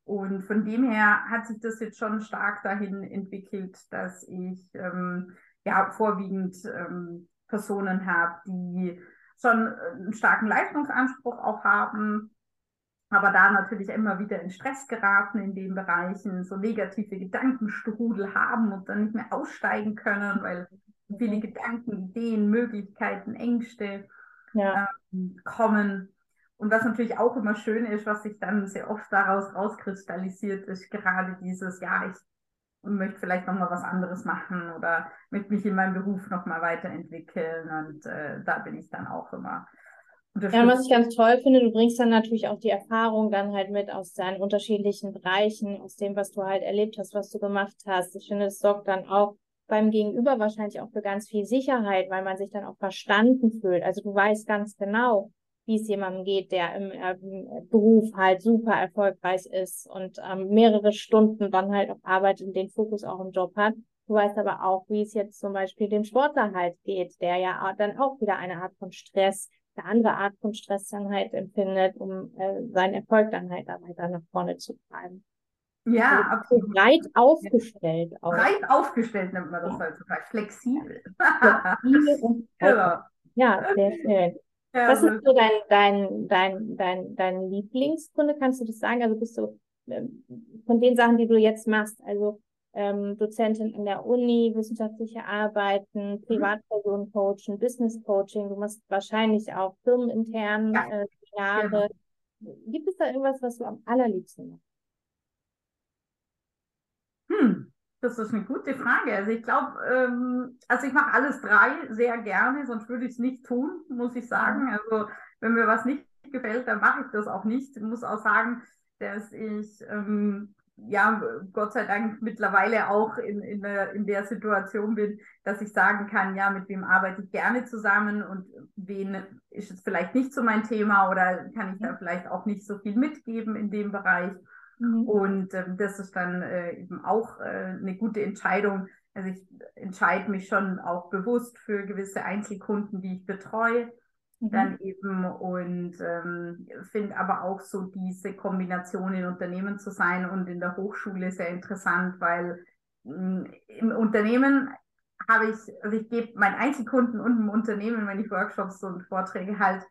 Und von dem her hat sich das jetzt schon stark dahin entwickelt, dass ich ähm, ja vorwiegend ähm, Personen habe, die schon äh, einen starken Leistungsanspruch auch haben, aber da natürlich immer wieder in Stress geraten in den Bereichen, so negative Gedankenstrudel haben und dann nicht mehr aussteigen können, weil viele Gedanken, Ideen, Möglichkeiten, Ängste ja. ähm, kommen. Und was natürlich auch immer schön ist, was sich dann sehr oft daraus rauskristallisiert, ist gerade dieses, ja, ich möchte vielleicht nochmal was anderes machen oder möchte mich in meinem Beruf nochmal weiterentwickeln. Und äh, da bin ich dann auch immer ja, was ich ganz toll finde, du bringst dann natürlich auch die Erfahrung dann halt mit aus deinen unterschiedlichen Bereichen, aus dem, was du halt erlebt hast, was du gemacht hast. Ich finde, es sorgt dann auch beim Gegenüber wahrscheinlich auch für ganz viel Sicherheit, weil man sich dann auch verstanden fühlt. Also du weißt ganz genau, wie es jemandem geht, der im äh, Beruf halt super erfolgreich ist und ähm, mehrere Stunden dann halt auch arbeitet und den Fokus auch im Job hat. Du weißt aber auch, wie es jetzt zum Beispiel dem Sportler halt geht, der ja dann auch wieder eine Art von Stress eine andere Art von Stress dann halt empfindet, um äh, seinen Erfolg dann halt da weiter nach vorne zu treiben. Ja, also absolut. Breit aufgestellt. Auch. Breit aufgestellt nennt man das ja. heutzutage. Flexibel. Flexibel und *laughs* ja. ja, sehr schön. Ja, Was ist so dein, dein, dein, dein, dein Lieblingskunde? Kannst du das sagen? Also bist du ähm, von den Sachen, die du jetzt machst, also ähm, Dozentin an der Uni, wissenschaftliche Arbeiten, mhm. Privatpersonen coachen, Business Coaching. Du machst wahrscheinlich auch firmenintern ja. äh, Seminare. Ja. Gibt es da irgendwas, was du am allerliebsten machst? Hm, das ist eine gute Frage. Also ich glaube, ähm, also ich mache alles drei sehr gerne, sonst würde ich es nicht tun, muss ich sagen. Mhm. Also wenn mir was nicht gefällt, dann mache ich das auch nicht. Ich muss auch sagen, dass ich ähm, ja, Gott sei Dank mittlerweile auch in, in, der, in der Situation bin, dass ich sagen kann, ja, mit wem arbeite ich gerne zusammen und wen ist es vielleicht nicht so mein Thema oder kann ich da vielleicht auch nicht so viel mitgeben in dem Bereich. Mhm. Und ähm, das ist dann äh, eben auch äh, eine gute Entscheidung. Also ich entscheide mich schon auch bewusst für gewisse Einzelkunden, die ich betreue Mhm. Dann eben und ähm, finde aber auch so diese Kombination in Unternehmen zu sein und in der Hochschule sehr interessant, weil mh, hm, im Unternehmen habe ich, also ich gebe meinen Einzelkunden und im Unternehmen, wenn ich Workshops und Vorträge halt,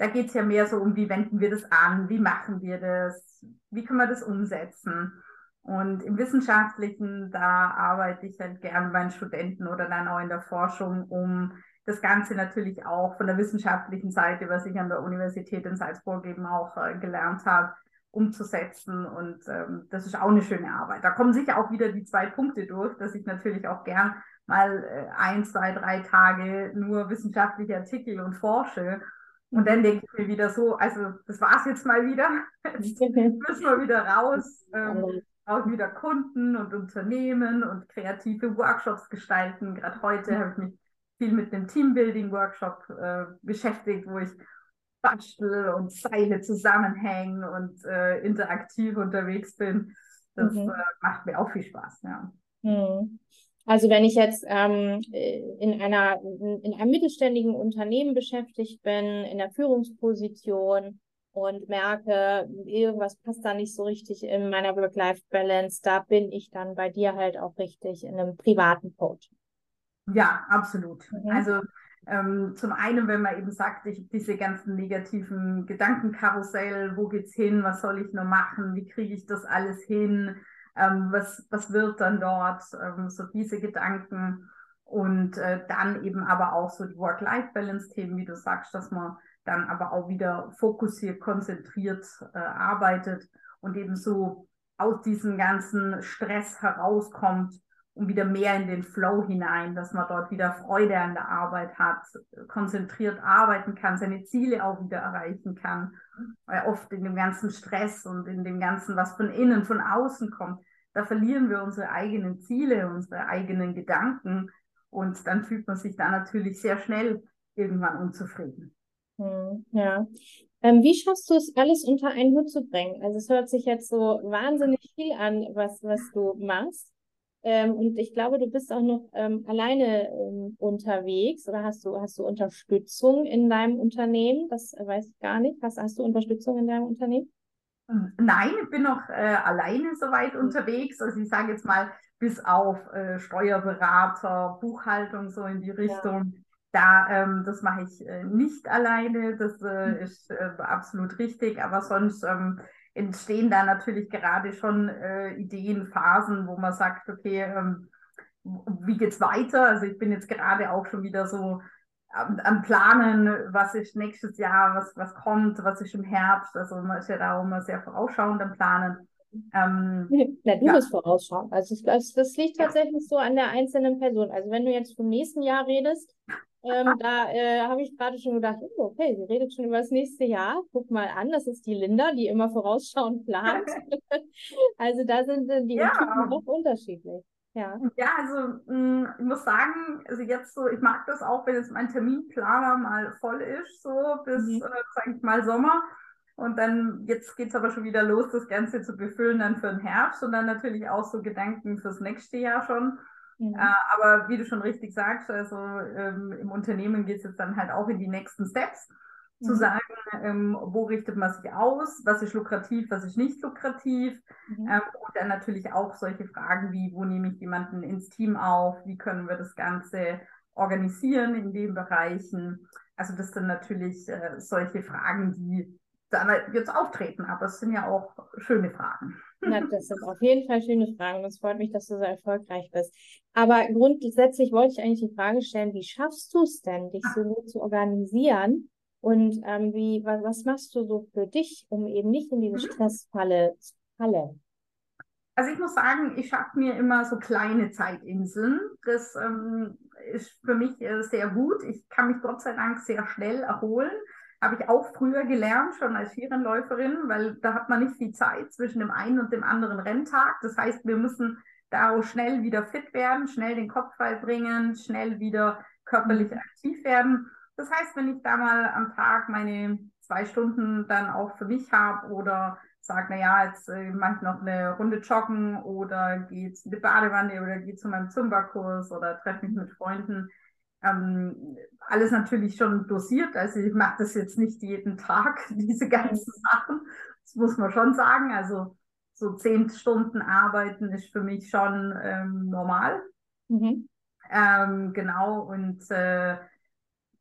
da geht es ja mehr so um, wie wenden wir das an, wie machen wir das, wie können wir das umsetzen. Und im Wissenschaftlichen, da arbeite ich halt gern bei den Studenten oder dann auch in der Forschung, um das Ganze natürlich auch von der wissenschaftlichen Seite, was ich an der Universität in Salzburg eben auch äh, gelernt habe, umzusetzen. Und ähm, das ist auch eine schöne Arbeit. Da kommen sicher auch wieder die zwei Punkte durch, dass ich natürlich auch gern mal äh, ein, zwei, drei Tage nur wissenschaftliche Artikel und forsche. Und dann denke ich mir wieder so, also das war es jetzt mal wieder. *laughs* Jetzt *laughs* müssen wir wieder raus. Ähm, auch wieder Kunden und Unternehmen und kreative Workshops gestalten. Gerade heute habe ich mich viel mit dem Teambuilding-Workshop äh, beschäftigt, wo ich bastel und Seile zusammenhängen und äh, interaktiv unterwegs bin. Das mhm. äh, macht mir auch viel Spaß, ja. Mhm. Also wenn ich jetzt ähm, in einer in einem mittelständigen Unternehmen beschäftigt bin, in der Führungsposition und merke, irgendwas passt da nicht so richtig in meiner Work-Life-Balance, da bin ich dann bei dir halt auch richtig in einem privaten Coaching. Ja, absolut. Mhm. Also ähm, zum einen, wenn man eben sagt, ich diese ganzen negativen Gedankenkarussell, wo geht's hin, was soll ich nur machen, wie kriege ich das alles hin, ähm, was, was wird dann dort, ähm, so diese Gedanken und äh, dann eben aber auch so die Work-Life-Balance-Themen, wie du sagst, dass man dann aber auch wieder fokussiert, konzentriert äh, arbeitet und eben so aus diesem ganzen Stress herauskommt und wieder mehr in den Flow hinein, dass man dort wieder Freude an der Arbeit hat, konzentriert arbeiten kann, seine Ziele auch wieder erreichen kann. Weil oft in dem ganzen Stress und in dem ganzen, was von innen, von außen kommt, da verlieren wir unsere eigenen Ziele, unsere eigenen Gedanken und dann fühlt man sich da natürlich sehr schnell irgendwann unzufrieden. Hm, ja. Ähm, wie schaffst du es, alles unter einen Hut zu bringen? Also es hört sich jetzt so wahnsinnig viel an, was, was du machst. Ähm, und ich glaube, du bist auch noch ähm, alleine ähm, unterwegs oder hast du, hast du Unterstützung in deinem Unternehmen? Das weiß ich gar nicht. Hast, hast du Unterstützung in deinem Unternehmen? Hm, nein, ich bin noch äh, alleine soweit unterwegs. Also ich sage jetzt mal, bis auf äh, Steuerberater, Buchhaltung, so in die Richtung. Ja. Da, ähm, das mache ich äh, nicht alleine, das äh, mhm. ist äh, absolut richtig, aber sonst ähm, entstehen da natürlich gerade schon äh, Ideen, Phasen, wo man sagt, okay, ähm, wie geht's weiter? Also ich bin jetzt gerade auch schon wieder so am, am, Planen, was ist nächstes Jahr, was, was kommt, was ist im Herbst. Also man ist ja da auch immer sehr vorausschauend am Planen. Ähm, Na, du ja. bist vorausschauen. Also das, das liegt tatsächlich so an der einzelnen Person. Also wenn du jetzt vom nächsten Jahr redest, ähm, *laughs* da äh, habe ich gerade schon gedacht, oh, okay, sie redet schon über das nächste Jahr. Guck mal an, das ist die Linda, die immer vorausschauend plant. *laughs* also da sind äh, die ja. Typen auch unterschiedlich. Ja, ja also mh, mm, ich muss sagen, also jetzt so, ich mag das auch, wenn jetzt mein Terminplaner mal voll ist, so bis, mhm. äh, sag ich mal, Sommer. Und dann, jetzt geht es aber schon wieder los, das Ganze zu befüllen dann für den Herbst und dann natürlich auch so Gedanken fürs nächste Jahr schon. Mhm. Äh, aber wie du schon richtig sagst, also ähm, im Unternehmen geht es jetzt dann halt auch in die nächsten Steps. Zu sagen, ähm, wo richtet man sich aus, was ist lukrativ, was ist nicht lukrativ. Mhm. Ähm, und dann natürlich auch solche Fragen wie, wo nehme ich jemanden ins Team auf, wie können wir das Ganze organisieren in den Bereichen. Also das sind natürlich äh, solche Fragen, die da jetzt auftreten, aber es sind ja auch schöne Fragen. Na, *laughs* das sind auf jeden Fall schöne Fragen. Es freut mich, dass du so erfolgreich bist. Aber grundsätzlich wollte ich eigentlich die Frage stellen, wie schaffst du es denn, dich so gut zu organisieren? Und ähm, wie, was, was, machst du so für dich, um eben nicht in diese mhm. Stressfalle zu fallen? Also ich muss sagen, ich schaffe mir immer so kleine Zeitinseln. Das ähm, ist für mich äh, sehr gut. Ich kann mich Gott sei Dank sehr schnell erholen. Habe ich auch früher gelernt, schon als Skirennläuferin, weil da hat man nicht viel Zeit zwischen dem einen und dem anderen Renntag. Das heißt, wir müssen da auch schnell wieder fit werden, schnell den Kopf frei bringen, schnell wieder körperlich mhm. aktiv werden. Das heißt, wenn ich da mal am Tag meine zwei Stunden dann auch für mich habe oder sage, naja, jetzt äh, mache ich noch eine Runde joggen oder gehe in die Badewanne oder gehe zu meinem Zumba-Kurs oder treffe mich mit Freunden, ähm, alles natürlich schon dosiert. Also ich mache das jetzt nicht jeden Tag, *laughs* diese ganzen Sachen. Das muss man schon sagen. Also so zehn Stunden arbeiten ist für mich schon ähm, normal. Mhm. Ähm, genau. Und äh,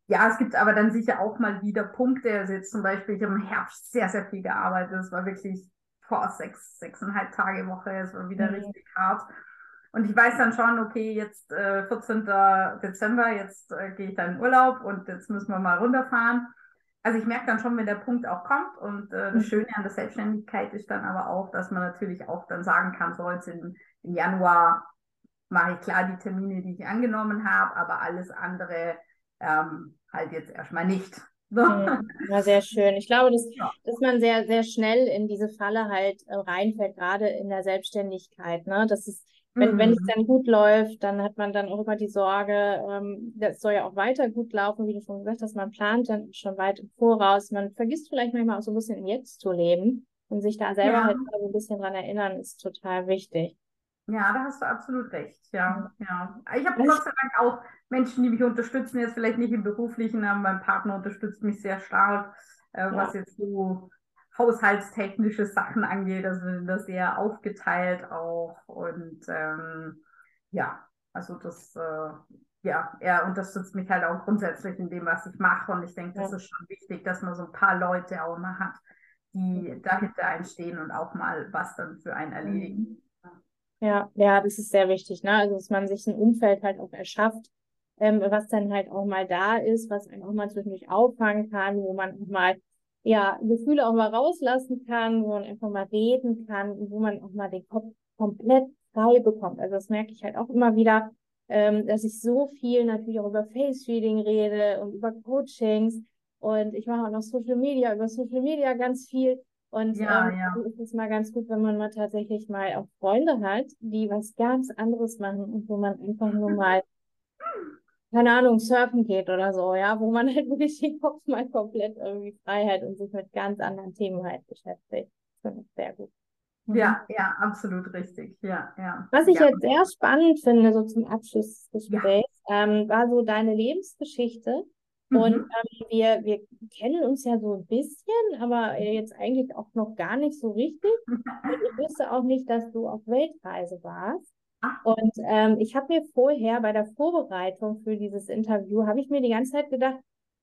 ja, es gibt aber dann sicher auch mal wieder Punkte. Also jetzt zum Beispiel, ich habe im Herbst sehr, sehr viel gearbeitet. Es war wirklich vor sechs, sechseinhalb Tage Woche. Es war wieder mhm. richtig hart. Und ich weiß dann schon, okay, jetzt äh, 14. Dezember, jetzt äh, gehe ich dann in Urlaub und jetzt müssen wir mal runterfahren. Also ich merke dann schon, wenn der Punkt auch kommt. Und äh, das mhm. Schöne an der Selbstständigkeit ist dann aber auch, dass man natürlich auch dann sagen kann, so jetzt im, im Januar mache ich klar die Termine, die ich angenommen habe, aber alles andere ähm, halt jetzt erstmal nicht. *laughs* Ja, sehr schön. Ich glaube, dass, ja. dass man sehr, sehr schnell in diese Falle halt äh, reinfällt, gerade in der Selbstständigkeit. Ne? Das ist wenn, mhm. wenn es mhm. dann gut läuft, dann hat man dann auch immer die Sorge, ähm, das soll ja auch weiter gut laufen, wie du schon gesagt hast, man plant dann schon weit im Voraus. Man vergisst vielleicht manchmal auch so ein bisschen im Jetzt zu leben und sich da selber ja. halt so ein bisschen dran erinnern, ist total wichtig. Ja, da hast du absolut recht. Ja, ja. Ich habe Gott sei Dank auch Menschen, die mich unterstützen, jetzt vielleicht nicht im beruflichen, aber mein Partner unterstützt mich sehr stark, äh, ja. was jetzt so haushaltstechnische Sachen angeht. Also wir sind da sehr aufgeteilt auch. Und ähm, ja, also das, äh, ja, er unterstützt mich halt auch grundsätzlich in dem, was ich mache. Und ich denke, das ja. ist schon wichtig, dass man so ein paar Leute auch mal hat, die dahinter einstehen und auch mal was dann für einen erledigen. Ja, ja, das ist sehr wichtig, ne? Also dass man sich ein Umfeld halt auch erschafft, ähm, was dann halt auch mal da ist, was einen auch mal zwischendurch auffangen kann, wo man auch mal ja, Gefühle auch mal rauslassen kann, wo man einfach mal reden kann wo man auch mal den Kopf komplett frei bekommt. Also das merke ich halt auch immer wieder, ähm, dass ich so viel natürlich auch über Face Reading rede und über Coachings und ich mache auch noch Social Media, über Social Media ganz viel. Und ja, ähm, ja. ist es mal ganz gut, wenn man mal tatsächlich mal auch Freunde hat, die was ganz anderes machen und wo man einfach nur mal *laughs* keine Ahnung, surfen geht oder so, ja, wo man halt wirklich den Kopf mal komplett irgendwie frei hat und sich mit ganz anderen Themen halt beschäftigt. Das finde ich sehr gut. Mhm. Ja, ja, absolut richtig. Ja, ja. Was ich ja. jetzt sehr spannend finde, so zum Abschluss des Gesprächs, ja. ähm, war so deine Lebensgeschichte. Mhm. Und ähm, wir, wir kennen uns ja so ein bisschen, aber jetzt eigentlich auch noch gar nicht so richtig. Und ich *laughs* wusste auch nicht, dass du auf Weltreise warst. Und ähm, ich habe mir vorher bei der Vorbereitung für dieses Interview, habe ich mir die ganze Zeit gedacht,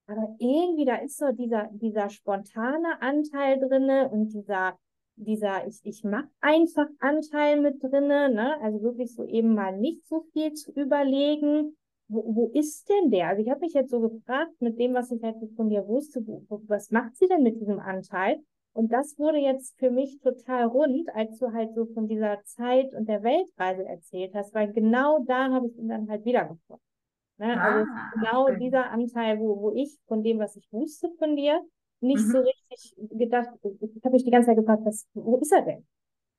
aber irgendwie da ist so dieser, dieser spontane Anteil drinne und dieser, dieser ich, ich mach einfach Anteil mit drinne, ne? Also wirklich so eben mal nicht so viel zu überlegen. Wo, wo ist denn der? Also ich habe mich jetzt so gefragt, mit dem, was ich halt von dir wusste, wo, was macht sie denn mit diesem Anteil? Und das wurde jetzt für mich total rund, als du halt so von dieser Zeit und der Weltreise erzählt hast, weil genau da habe ich ihn dann halt wiedergefunden. Ne? Ah, also genau okay. dieser Anteil, wo, wo ich von dem, was ich wusste von dir, nicht mhm. so richtig gedacht, ich habe mich die ganze Zeit gefragt, was, wo ist er denn?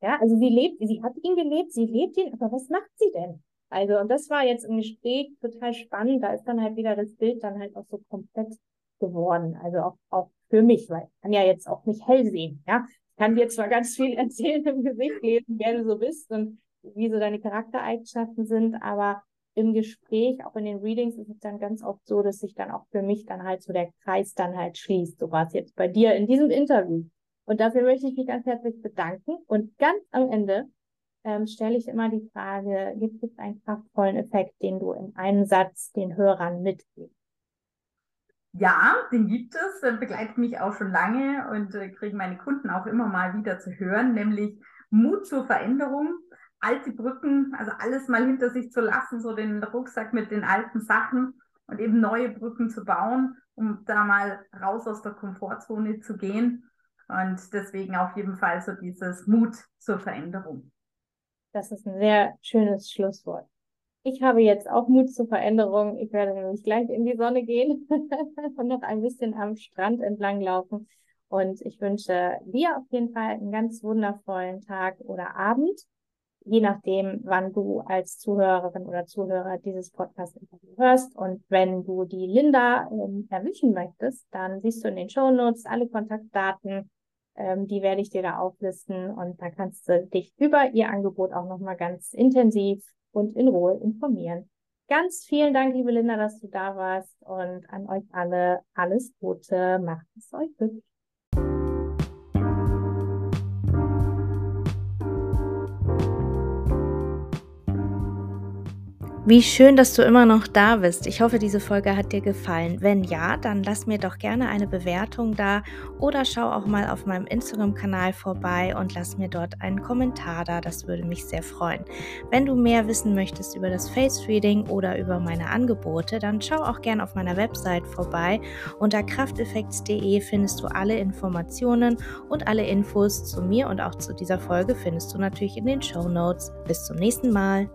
Ja, also sie lebt, sie hat ihn gelebt, sie lebt ihn, aber was macht sie denn? Also, und das war jetzt im Gespräch total spannend. Da ist dann halt wieder das Bild dann halt auch so komplett geworden. Also auch, auch für mich, weil ich kann ja jetzt auch nicht hell sehen. Ja, ich kann dir zwar ganz viel *laughs* erzählen im Gesicht lesen, wer du so bist und wie so deine Charaktereigenschaften sind, aber im Gespräch, auch in den Readings, ist es dann ganz oft so, dass sich dann auch für mich dann halt so der Kreis dann halt schließt. So war es jetzt bei dir in diesem Interview. Und dafür möchte ich mich ganz herzlich bedanken. Und ganz am Ende ähm, stelle ich immer die Frage, gibt es einen kraftvollen Effekt, den du in einem Satz den Hörern mitgibst? Ja, den gibt es, begleitet mich auch schon lange und äh, kriegen meine Kunden auch immer mal wieder zu hören, nämlich Mut zur Veränderung, alte Brücken, also alles mal hinter sich zu lassen, so den Rucksack mit den alten Sachen und eben neue Brücken zu bauen, um da mal raus aus der Komfortzone zu gehen. Und deswegen auf jeden Fall so dieses Mut zur Veränderung. Das ist ein sehr schönes Schlusswort. Ich habe jetzt auch Mut zur Veränderung. Ich werde nämlich gleich in die Sonne gehen *laughs* und noch ein bisschen am Strand entlang laufen. Und ich wünsche dir auf jeden Fall einen ganz wundervollen Tag oder Abend, je nachdem, wann du als Zuhörerin oder Zuhörer dieses Podcast-Interview hörst. Und wenn du die Linda ähm, erwischen möchtest, dann siehst du in den Show Notes alle Kontaktdaten ähm, die werde ich dir da auflisten und da kannst du dich über ihr Angebot auch nochmal ganz intensiv und in Ruhe informieren. Ganz vielen Dank, liebe Linda, dass du da warst und an euch alle alles Gute. Macht es euch glücklich. Wie schön, dass du immer noch da bist. Ich hoffe, diese Folge hat dir gefallen. Wenn ja, dann lass mir doch gerne eine Bewertung da oder schau auch mal auf meinem Instagram-Kanal vorbei und lass mir dort einen Kommentar da. Das würde mich sehr freuen. Wenn du mehr wissen möchtest über das Face Reading oder über meine Angebote, dann schau auch gerne auf meiner Website vorbei. Unter krafteffekts.de findest du alle Informationen und alle Infos zu mir und auch zu dieser Folge findest du natürlich in den Show Notes. Bis zum nächsten Mal.